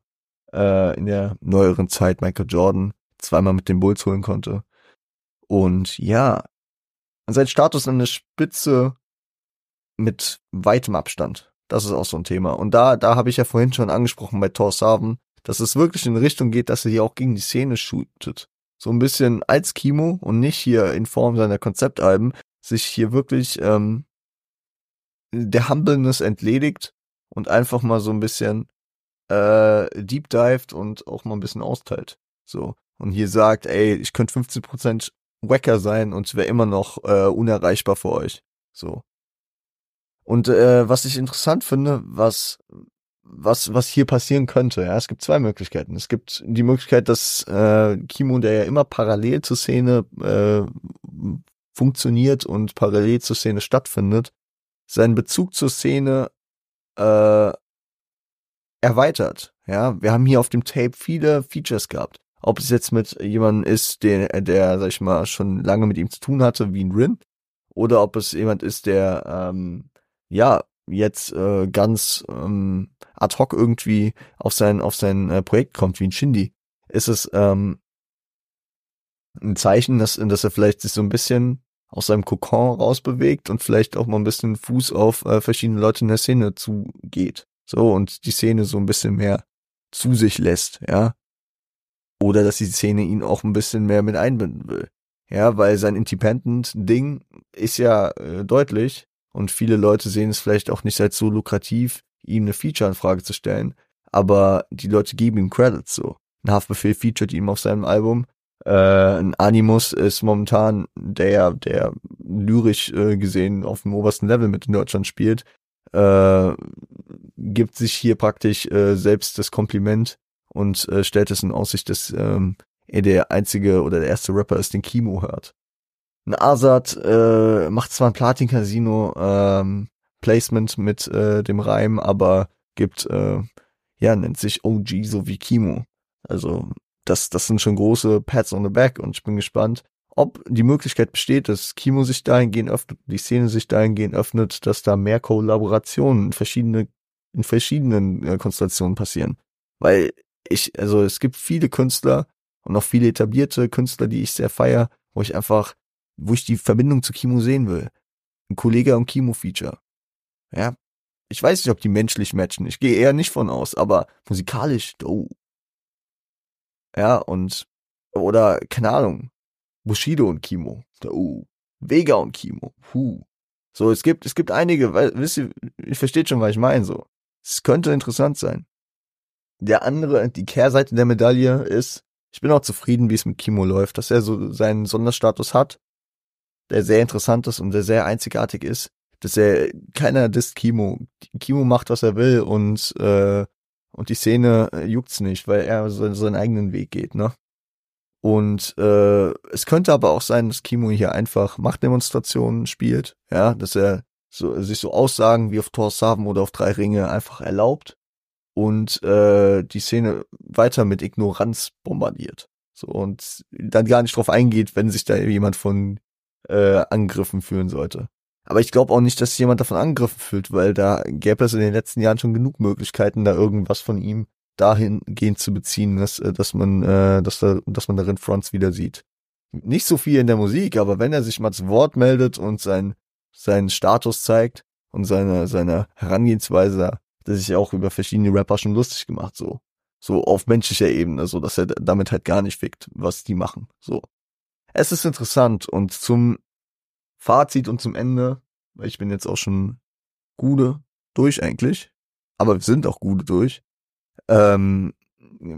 äh, in der neueren Zeit Michael Jordan zweimal mit den Bulls holen konnte. Und ja, sein Status an der Spitze mit weitem Abstand. Das ist auch so ein Thema. Und da, da habe ich ja vorhin schon angesprochen bei Thor Saven, dass es wirklich in Richtung geht, dass er hier auch gegen die Szene shootet so ein bisschen als Kimo und nicht hier in Form seiner Konzeptalben sich hier wirklich ähm, der Humbleness entledigt und einfach mal so ein bisschen äh, deep dived und auch mal ein bisschen austeilt. So. Und hier sagt, ey, ich könnte 15% wacker sein und wäre immer noch äh, unerreichbar für euch. So. Und äh, was ich interessant finde, was was, was hier passieren könnte. Ja, es gibt zwei Möglichkeiten. Es gibt die Möglichkeit, dass äh, Kimo, der ja immer parallel zur Szene äh, funktioniert und parallel zur Szene stattfindet, seinen Bezug zur Szene äh, erweitert. Ja, wir haben hier auf dem Tape viele Features gehabt. Ob es jetzt mit jemandem ist, der, der, sag ich mal, schon lange mit ihm zu tun hatte, wie ein Rin, oder ob es jemand ist, der ähm, ja jetzt äh, ganz ähm, ad hoc irgendwie auf sein auf sein äh, Projekt kommt wie ein Shindy, ist es ähm, ein Zeichen, dass dass er vielleicht sich so ein bisschen aus seinem Kokon rausbewegt und vielleicht auch mal ein bisschen Fuß auf äh, verschiedene Leute in der Szene zugeht. So und die Szene so ein bisschen mehr zu sich lässt, ja. Oder dass die Szene ihn auch ein bisschen mehr mit einbinden will. Ja, weil sein Independent-Ding ist ja äh, deutlich, und viele Leute sehen es vielleicht auch nicht als so lukrativ, ihm eine Feature-Anfrage zu stellen. Aber die Leute geben ihm Credits so. Ein Haftbefehl featured ihm auf seinem Album. Äh, ein Animus ist momentan der, der lyrisch äh, gesehen auf dem obersten Level mit in Deutschland spielt. Äh, gibt sich hier praktisch äh, selbst das Kompliment und äh, stellt es in Aussicht, dass ähm, er der einzige oder der erste Rapper ist, den Kimo hört. Ein Azad äh, macht zwar ein Platin-Casino ähm, Placement mit äh, dem Reim, aber gibt, äh, ja, nennt sich OG so wie Kimo. Also das, das sind schon große Pats on the Back und ich bin gespannt, ob die Möglichkeit besteht, dass Kimo sich dahingehend öffnet, die Szene sich dahingehend öffnet, dass da mehr Kollaborationen in verschiedene in verschiedenen äh, Konstellationen passieren. Weil ich, also es gibt viele Künstler und auch viele etablierte Künstler, die ich sehr feier, wo ich einfach, wo ich die Verbindung zu Kimo sehen will. Ein Kollege und Kimo-Feature. Ja. Ich weiß nicht, ob die menschlich matchen. Ich gehe eher nicht von aus, aber musikalisch, oh. Ja, und, oder, keine Ahnung, Bushido und Kimo, oh. Vega und Kimo, huh. So, es gibt, es gibt einige, wisst ihr, ich versteht schon, was ich meine, so. Es könnte interessant sein. Der andere, die Kehrseite der Medaille ist, ich bin auch zufrieden, wie es mit Kimo läuft, dass er so seinen Sonderstatus hat, der sehr interessant ist und der sehr einzigartig ist, dass er keiner disst Kimo. Kimo macht, was er will und äh, und die Szene äh, juckt's nicht, weil er so seinen eigenen Weg geht, ne? Und äh, es könnte aber auch sein, dass Kimo hier einfach Machtdemonstrationen spielt, ja, dass er so, sich so Aussagen wie auf Thor Saven oder auf drei Ringe einfach erlaubt und äh, die Szene weiter mit Ignoranz bombardiert. So und dann gar nicht drauf eingeht, wenn sich da jemand von äh, Angriffen fühlen sollte. Aber ich glaube auch nicht, dass jemand davon angegriffen fühlt, weil da gäbe es in den letzten Jahren schon genug Möglichkeiten, da irgendwas von ihm dahingehend zu beziehen, dass, äh, dass man, äh, dass, da, dass man darin Fronts wieder sieht. Nicht so viel in der Musik, aber wenn er sich mal zu Wort meldet und sein, seinen Status zeigt und seine, seine Herangehensweise, dass sich auch über verschiedene Rapper schon lustig gemacht, so. So auf menschlicher Ebene, so dass er damit halt gar nicht fickt, was die machen, so. Es ist interessant und zum Fazit und zum Ende, weil ich bin jetzt auch schon gute durch eigentlich, aber wir sind auch gute durch, ähm,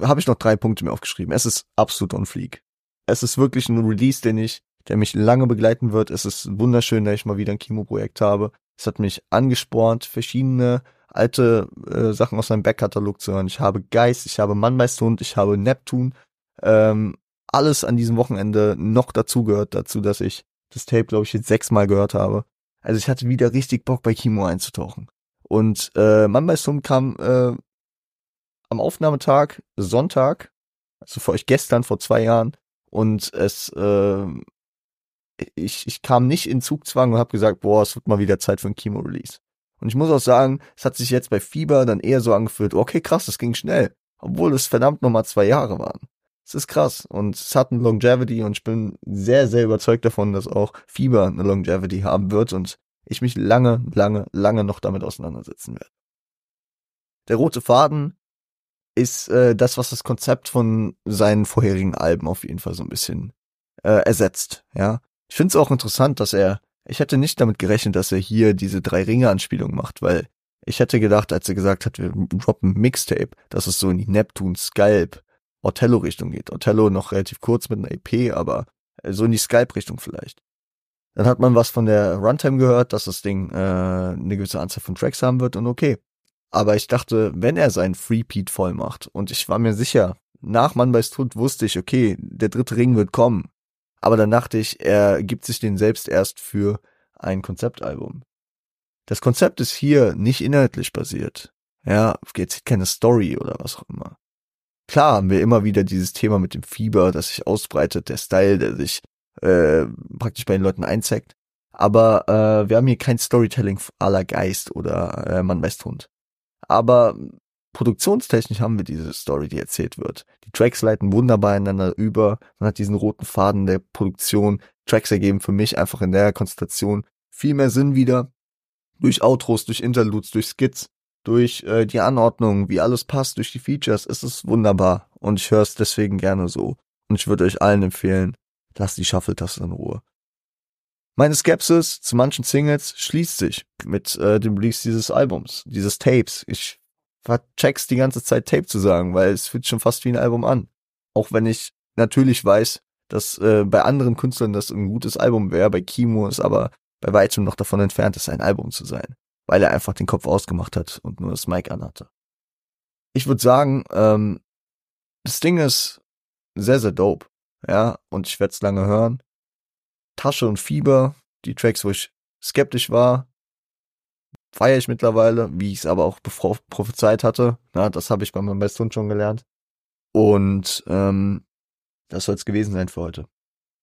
habe ich noch drei Punkte mir aufgeschrieben. Es ist absolut on fleek. Es ist wirklich ein Release, den ich, der mich lange begleiten wird. Es ist wunderschön, dass ich mal wieder ein Kimo-Projekt habe. Es hat mich angespornt, verschiedene alte äh, Sachen aus seinem Backkatalog zu hören. Ich habe Geist, ich habe Mann meist Hund, ich habe Neptun. Ähm, alles an diesem Wochenende noch dazu gehört dazu, dass ich das Tape, glaube ich, jetzt sechsmal gehört habe. Also ich hatte wieder richtig Bock bei Kimo einzutauchen. Und äh, Mann bei Hund kam äh, am Aufnahmetag Sonntag, also für euch gestern, vor zwei Jahren. Und es, äh, ich, ich kam nicht in Zugzwang und habe gesagt, boah, es wird mal wieder Zeit für ein Kimo-Release. Und ich muss auch sagen, es hat sich jetzt bei Fieber dann eher so angefühlt, okay, krass, das ging schnell. Obwohl es verdammt nochmal zwei Jahre waren. Es ist krass und es hat eine Longevity und ich bin sehr, sehr überzeugt davon, dass auch Fieber eine Longevity haben wird und ich mich lange, lange, lange noch damit auseinandersetzen werde. Der rote Faden ist äh, das, was das Konzept von seinen vorherigen Alben auf jeden Fall so ein bisschen äh, ersetzt. Ja, ich finde es auch interessant, dass er, ich hätte nicht damit gerechnet, dass er hier diese drei Ringe-Anspielung macht, weil ich hätte gedacht, als er gesagt hat, wir droppen Mixtape, dass es so in die Neptun, Skalp, Othello-Richtung geht. Othello noch relativ kurz mit einer EP, aber so in die Skype-Richtung vielleicht. Dann hat man was von der Runtime gehört, dass das Ding äh, eine gewisse Anzahl von Tracks haben wird und okay. Aber ich dachte, wenn er seinen Freepeat voll macht und ich war mir sicher, nach Mann bei Tod wusste ich, okay, der dritte Ring wird kommen. Aber dann dachte ich, er gibt sich den selbst erst für ein Konzeptalbum. Das Konzept ist hier nicht inhaltlich basiert. Ja, jetzt keine Story oder was auch immer. Klar haben wir immer wieder dieses Thema mit dem Fieber, das sich ausbreitet, der Style, der sich äh, praktisch bei den Leuten einzeigt. Aber äh, wir haben hier kein Storytelling aller Geist oder äh, Mann weiß Hund. Aber produktionstechnisch haben wir diese Story, die erzählt wird. Die Tracks leiten wunderbar ineinander über. Man hat diesen roten Faden der Produktion. Tracks ergeben für mich einfach in der Konstellation viel mehr Sinn wieder. Durch Outros, durch Interludes, durch Skits durch äh, die Anordnung, wie alles passt, durch die Features, ist es wunderbar. Und ich höre es deswegen gerne so. Und ich würde euch allen empfehlen, lasst die Shuffle-Taste in Ruhe. Meine Skepsis zu manchen Singles schließt sich mit äh, dem Release dieses Albums, dieses Tapes. Ich vercheck's die ganze Zeit Tape zu sagen, weil es fühlt schon fast wie ein Album an. Auch wenn ich natürlich weiß, dass äh, bei anderen Künstlern das ein gutes Album wäre, bei Kimo ist aber bei weitem noch davon entfernt, es ein Album zu sein weil er einfach den Kopf ausgemacht hat und nur das Mic anhatte. Ich würde sagen, ähm, das Ding ist sehr, sehr dope. Ja, und ich werde es lange hören. Tasche und Fieber, die Tracks, wo ich skeptisch war, feiere ich mittlerweile, wie ich es aber auch prophezeit hatte. Ja, das habe ich bei meinem Besthund schon gelernt. Und ähm, das soll es gewesen sein für heute.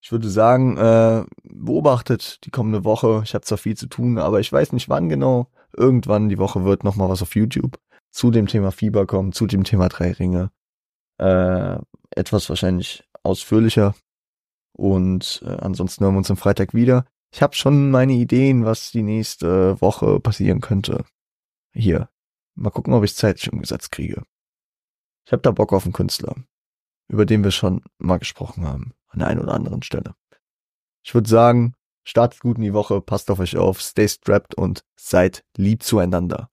Ich würde sagen, äh, beobachtet die kommende Woche. Ich habe zwar viel zu tun, aber ich weiß nicht wann genau irgendwann die Woche wird noch mal was auf YouTube zu dem Thema Fieber kommen, zu dem Thema Drei Ringe. Äh, etwas wahrscheinlich ausführlicher. Und äh, ansonsten hören wir uns am Freitag wieder. Ich habe schon meine Ideen, was die nächste Woche passieren könnte. Hier. Mal gucken, ob ich zeitlich umgesetzt kriege. Ich habe da Bock auf einen Künstler, über den wir schon mal gesprochen haben, an der einen oder anderen Stelle. Ich würde sagen, startet gut in die Woche, passt auf euch auf, stay strapped und seid lieb zueinander.